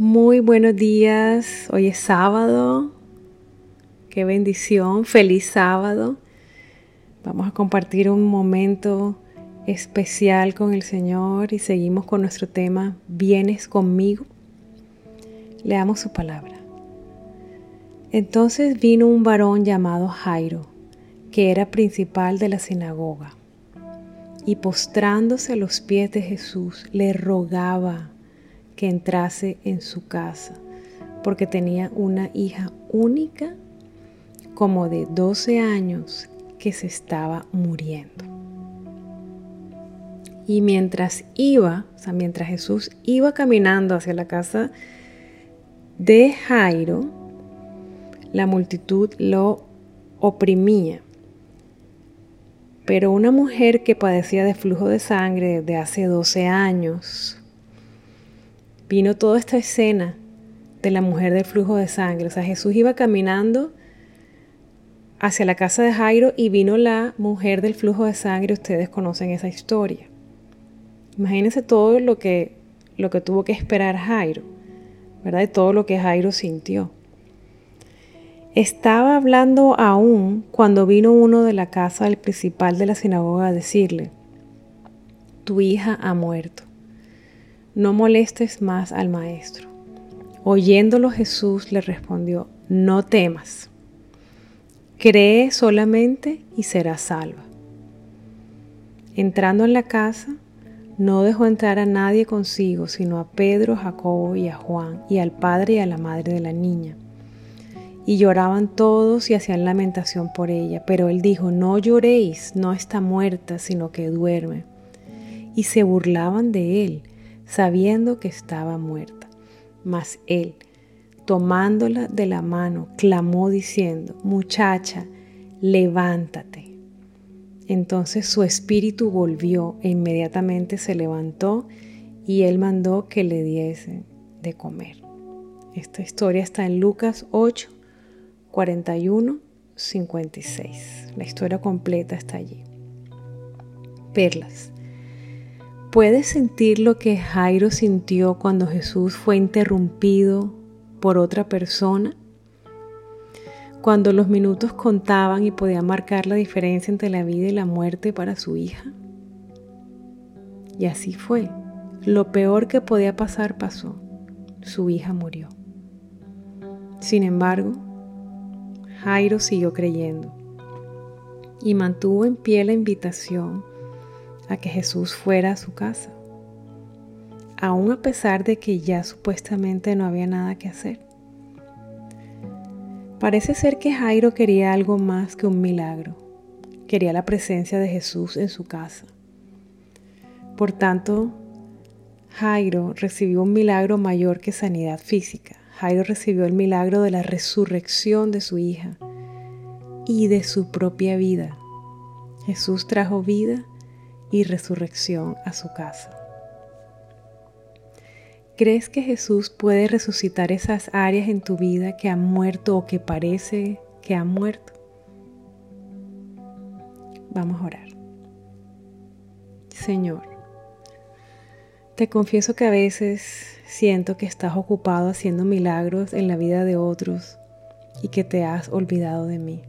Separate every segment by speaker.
Speaker 1: Muy buenos días, hoy es sábado, qué bendición, feliz sábado. Vamos a compartir un momento especial con el Señor y seguimos con nuestro tema, vienes conmigo. Leamos su palabra. Entonces vino un varón llamado Jairo, que era principal de la sinagoga, y postrándose a los pies de Jesús, le rogaba que entrase en su casa, porque tenía una hija única como de 12 años que se estaba muriendo. Y mientras iba, o sea, mientras Jesús iba caminando hacia la casa de Jairo, la multitud lo oprimía. Pero una mujer que padecía de flujo de sangre de hace 12 años, vino toda esta escena de la mujer del flujo de sangre. O sea, Jesús iba caminando hacia la casa de Jairo y vino la mujer del flujo de sangre. Ustedes conocen esa historia. Imagínense todo lo que, lo que tuvo que esperar Jairo, ¿verdad? Y todo lo que Jairo sintió. Estaba hablando aún cuando vino uno de la casa del principal de la sinagoga a decirle, tu hija ha muerto no molestes más al maestro. Oyéndolo Jesús le respondió, no temas, cree solamente y serás salva. Entrando en la casa, no dejó entrar a nadie consigo, sino a Pedro, Jacobo y a Juan, y al padre y a la madre de la niña. Y lloraban todos y hacían lamentación por ella, pero él dijo, no lloréis, no está muerta, sino que duerme. Y se burlaban de él sabiendo que estaba muerta. Mas él, tomándola de la mano, clamó diciendo, muchacha, levántate. Entonces su espíritu volvió e inmediatamente se levantó y él mandó que le diesen de comer. Esta historia está en Lucas 8, 41, 56. La historia completa está allí. Perlas. ¿Puedes sentir lo que Jairo sintió cuando Jesús fue interrumpido por otra persona? Cuando los minutos contaban y podía marcar la diferencia entre la vida y la muerte para su hija. Y así fue. Lo peor que podía pasar pasó. Su hija murió. Sin embargo, Jairo siguió creyendo y mantuvo en pie la invitación a que Jesús fuera a su casa, aun a pesar de que ya supuestamente no había nada que hacer. Parece ser que Jairo quería algo más que un milagro, quería la presencia de Jesús en su casa. Por tanto, Jairo recibió un milagro mayor que sanidad física. Jairo recibió el milagro de la resurrección de su hija y de su propia vida. Jesús trajo vida y resurrección a su casa. ¿Crees que Jesús puede resucitar esas áreas en tu vida que han muerto o que parece que han muerto? Vamos a orar. Señor, te confieso que a veces siento que estás ocupado haciendo milagros en la vida de otros y que te has olvidado de mí.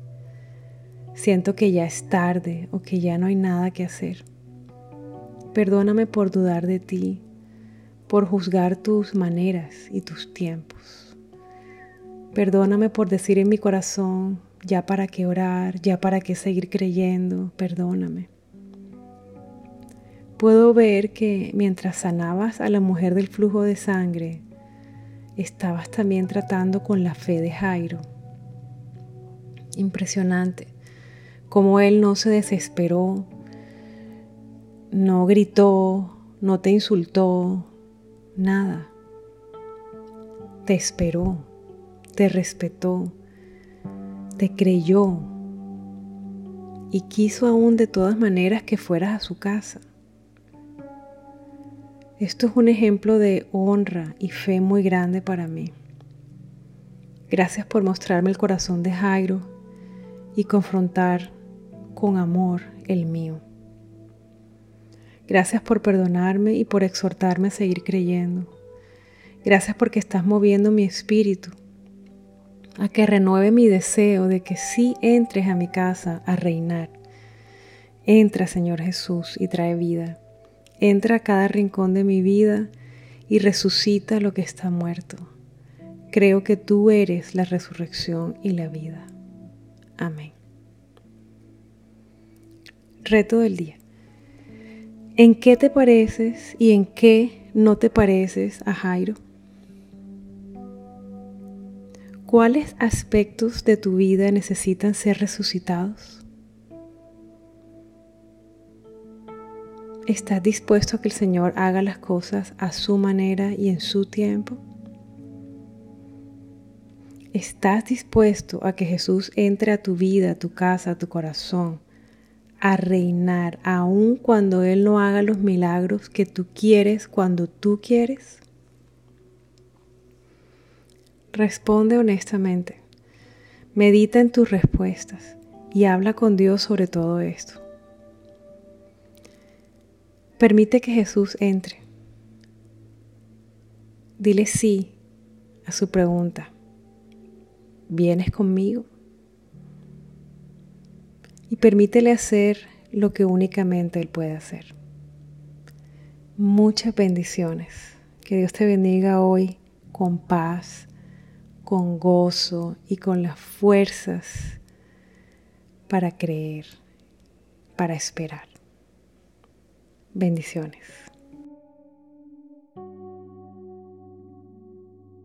Speaker 1: Siento que ya es tarde o que ya no hay nada que hacer. Perdóname por dudar de ti, por juzgar tus maneras y tus tiempos. Perdóname por decir en mi corazón, ya para qué orar, ya para qué seguir creyendo, perdóname. Puedo ver que mientras sanabas a la mujer del flujo de sangre, estabas también tratando con la fe de Jairo. Impresionante, como él no se desesperó, no gritó, no te insultó, nada. Te esperó, te respetó, te creyó y quiso aún de todas maneras que fueras a su casa. Esto es un ejemplo de honra y fe muy grande para mí. Gracias por mostrarme el corazón de Jairo y confrontar con amor el mío. Gracias por perdonarme y por exhortarme a seguir creyendo. Gracias porque estás moviendo mi espíritu a que renueve mi deseo de que sí entres a mi casa a reinar. Entra, Señor Jesús, y trae vida. Entra a cada rincón de mi vida y resucita lo que está muerto. Creo que tú eres la resurrección y la vida. Amén. Reto del día. ¿En qué te pareces y en qué no te pareces a Jairo? ¿Cuáles aspectos de tu vida necesitan ser resucitados? ¿Estás dispuesto a que el Señor haga las cosas a su manera y en su tiempo? ¿Estás dispuesto a que Jesús entre a tu vida, a tu casa, a tu corazón, a reinar aun cuando Él no haga los milagros que tú quieres cuando tú quieres? Responde honestamente. Medita en tus respuestas y habla con Dios sobre todo esto. Permite que Jesús entre. Dile sí a su pregunta. ¿Vienes conmigo? Y permítele hacer lo que únicamente Él puede hacer. Muchas bendiciones. Que Dios te bendiga hoy con paz con gozo y con las fuerzas para creer, para esperar. Bendiciones.